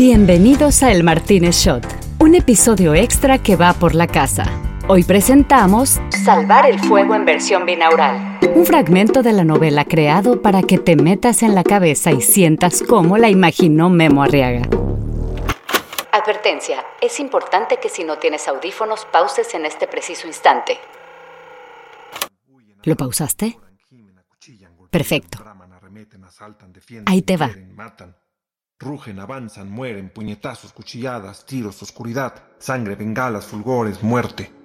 Bienvenidos a El Martínez Shot, un episodio extra que va por la casa. Hoy presentamos Salvar el Fuego en versión binaural, un fragmento de la novela creado para que te metas en la cabeza y sientas cómo la imaginó Memo Arriaga. Advertencia, es importante que si no tienes audífonos pauses en este preciso instante. ¿Lo pausaste? Perfecto. Ahí te va. Rugen, avanzan, mueren, puñetazos, cuchilladas, tiros, oscuridad, sangre, bengalas, fulgores, muerte.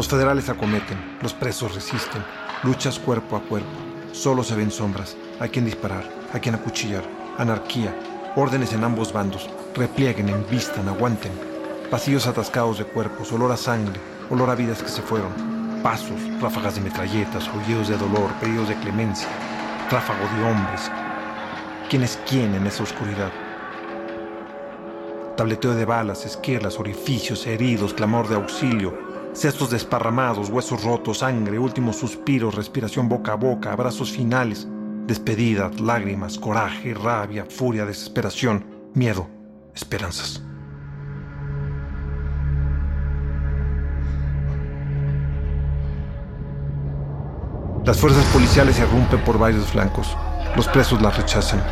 Los federales acometen, los presos resisten, luchas cuerpo a cuerpo. Solo se ven sombras, a quien disparar, a quien acuchillar, anarquía, órdenes en ambos bandos, replieguen, envistan, aguanten. Pasillos atascados de cuerpos, olor a sangre, olor a vidas que se fueron. Pasos, ráfagas de metralletas, aullidos de dolor, pedidos de clemencia, tráfago de hombres. ¿Quién es quién en esa oscuridad? Tableteo de balas, esquirlas, orificios, heridos, clamor de auxilio, cestos desparramados, huesos rotos, sangre, últimos suspiros, respiración boca a boca, abrazos finales, despedidas, lágrimas, coraje, rabia, furia, desesperación, miedo, esperanzas. Las fuerzas policiales irrumpen por varios flancos. Los presos las rechazan.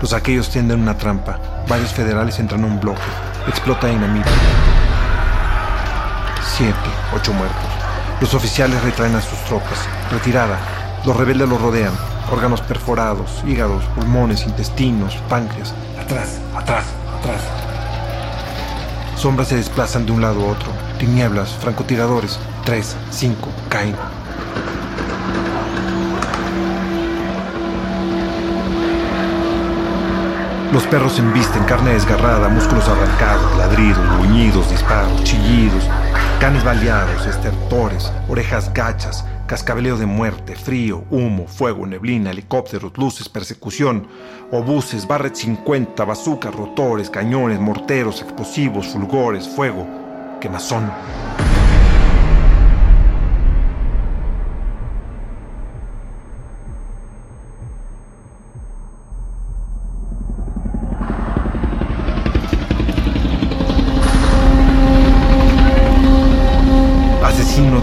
Los aquellos tienden una trampa. Varios federales entran a un bloque. Explota dinamita. Siete, ocho muertos. Los oficiales retraen a sus tropas. Retirada. Los rebeldes los rodean. Órganos perforados, hígados, pulmones, intestinos, páncreas. Atrás, atrás, atrás. Sombras se desplazan de un lado a otro. Tinieblas, francotiradores. Tres, cinco, caen. Los perros embisten carne desgarrada, músculos arrancados, ladridos, gruñidos, disparos, chillidos, canes baleados, estertores, orejas gachas, cascabeleo de muerte, frío, humo, fuego, neblina, helicópteros, luces, persecución, obuses, barret 50, bazucas, rotores, cañones, morteros, explosivos, fulgores, fuego, quemazón.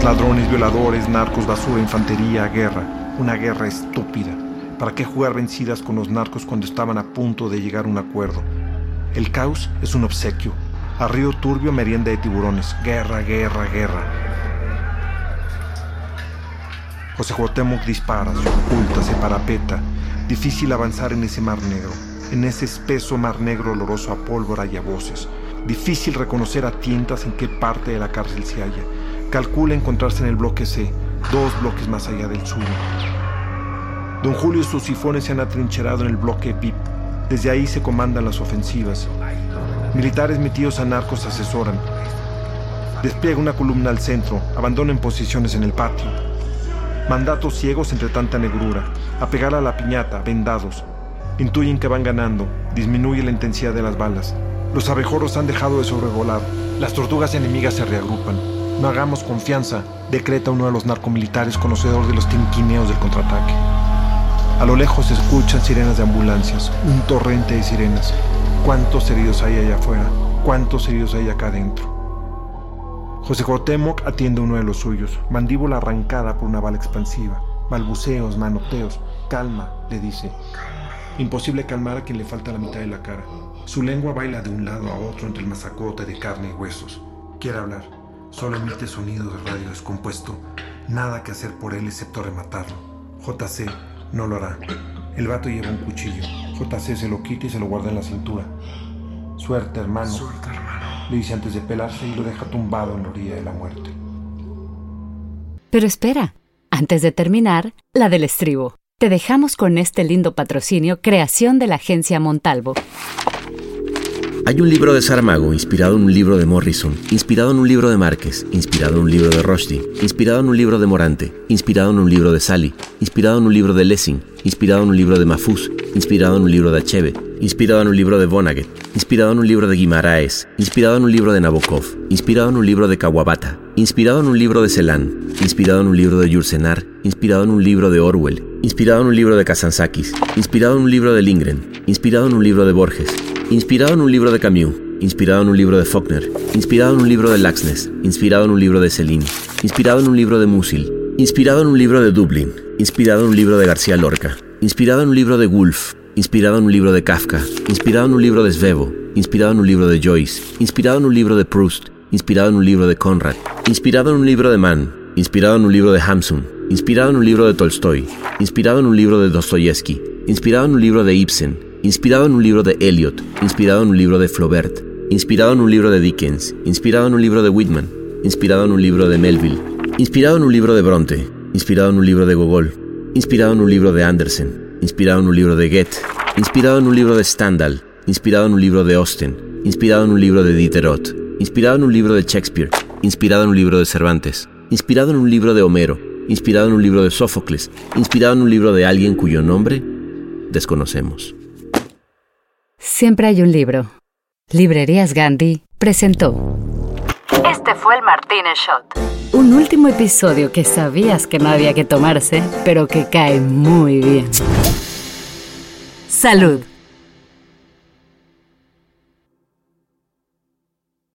Ladrones, violadores, narcos, basura, infantería, guerra. Una guerra estúpida. ¿Para qué jugar vencidas con los narcos cuando estaban a punto de llegar a un acuerdo? El caos es un obsequio. A río turbio, merienda de tiburones. Guerra, guerra, guerra. José Cuauhtémoc dispara, se oculta, se parapeta. Difícil avanzar en ese mar negro, en ese espeso mar negro oloroso a pólvora y a voces. Difícil reconocer a tientas en qué parte de la cárcel se halla. Calcula encontrarse en el bloque C, dos bloques más allá del suyo. Don Julio y sus sifones se han atrincherado en el bloque PIP. Desde ahí se comandan las ofensivas. Militares metidos a narcos asesoran. Despliega una columna al centro, abandonen posiciones en el patio. Mandatos ciegos entre tanta negrura. A a la piñata, vendados. Intuyen que van ganando. Disminuye la intensidad de las balas. Los abejorros han dejado de sobrevolar. Las tortugas enemigas se reagrupan. No hagamos confianza, decreta uno de los narcomilitares conocedor de los tinquineos del contraataque. A lo lejos se escuchan sirenas de ambulancias, un torrente de sirenas. ¿Cuántos heridos hay allá afuera? ¿Cuántos heridos hay acá adentro? José Cuauhtémoc atiende uno de los suyos, mandíbula arrancada por una bala expansiva. Balbuceos, manoteos. Calma, le dice. Imposible calmar a quien le falta la mitad de la cara. Su lengua baila de un lado a otro entre el masacote de carne y huesos. Quiere hablar. Solo emite sonido de radio descompuesto. Nada que hacer por él excepto rematarlo. JC no lo hará. El vato lleva un cuchillo. JC se lo quita y se lo guarda en la cintura. Suerte, hermano. Suerte, hermano. Le dice antes de pelarse y lo deja tumbado en la orilla de la muerte. Pero espera, antes de terminar, la del estribo. Te dejamos con este lindo patrocinio creación de la agencia Montalvo. Hay un libro de Saramago inspirado en un libro de Morrison, inspirado en un libro de Márquez, inspirado en un libro de Rushdie, inspirado en un libro de Morante, inspirado en un libro de Sally, inspirado en un libro de Lessing, inspirado en un libro de Mafuz, inspirado en un libro de Achebe, inspirado en un libro de Vonnegut, inspirado en un libro de Guimaraes, inspirado en un libro de Nabokov, inspirado en un libro de Kawabata, inspirado en un libro de Celan, inspirado en un libro de Yursenar, inspirado en un libro de Orwell, inspirado en un libro de Kazantzakis, inspirado en un libro de Lindgren, inspirado en un libro de Borges, Inspirado en un libro de Camus, inspirado en un libro de Faulkner, inspirado en un libro de Laxness, inspirado en un libro de Celine, inspirado en un libro de Musil, inspirado en un libro de Dublin, inspirado en un libro de García Lorca, inspirado en un libro de Woolf, inspirado en un libro de Kafka, inspirado en un libro de Svevo, inspirado en un libro de Joyce, inspirado en un libro de Proust, inspirado en un libro de Conrad, inspirado en un libro de Mann, inspirado en un libro de Hamsun, inspirado en un libro de Tolstoy, inspirado en un libro de Dostoyevsky, inspirado en un libro de Ibsen, inspirado en un libro de Eliot, inspirado en un libro de Flaubert, inspirado en un libro de Dickens, inspirado en un libro de Whitman, inspirado en un libro de Melville, inspirado en un libro de Bronte, inspirado en un libro de Gogol, inspirado en un libro de Andersen, inspirado en un libro de Goethe, inspirado en un libro de Stendhal, inspirado en un libro de Austen, inspirado en un libro de Diderot, inspirado en un libro de Shakespeare, inspirado en un libro de Cervantes, inspirado en un libro de Homero, inspirado en un libro de Sófocles, inspirado en un libro de alguien cuyo nombre desconocemos. Siempre hay un libro. Librerías Gandhi presentó. Este fue el Martínez Shot. Un último episodio que sabías que no había que tomarse, pero que cae muy bien. Salud.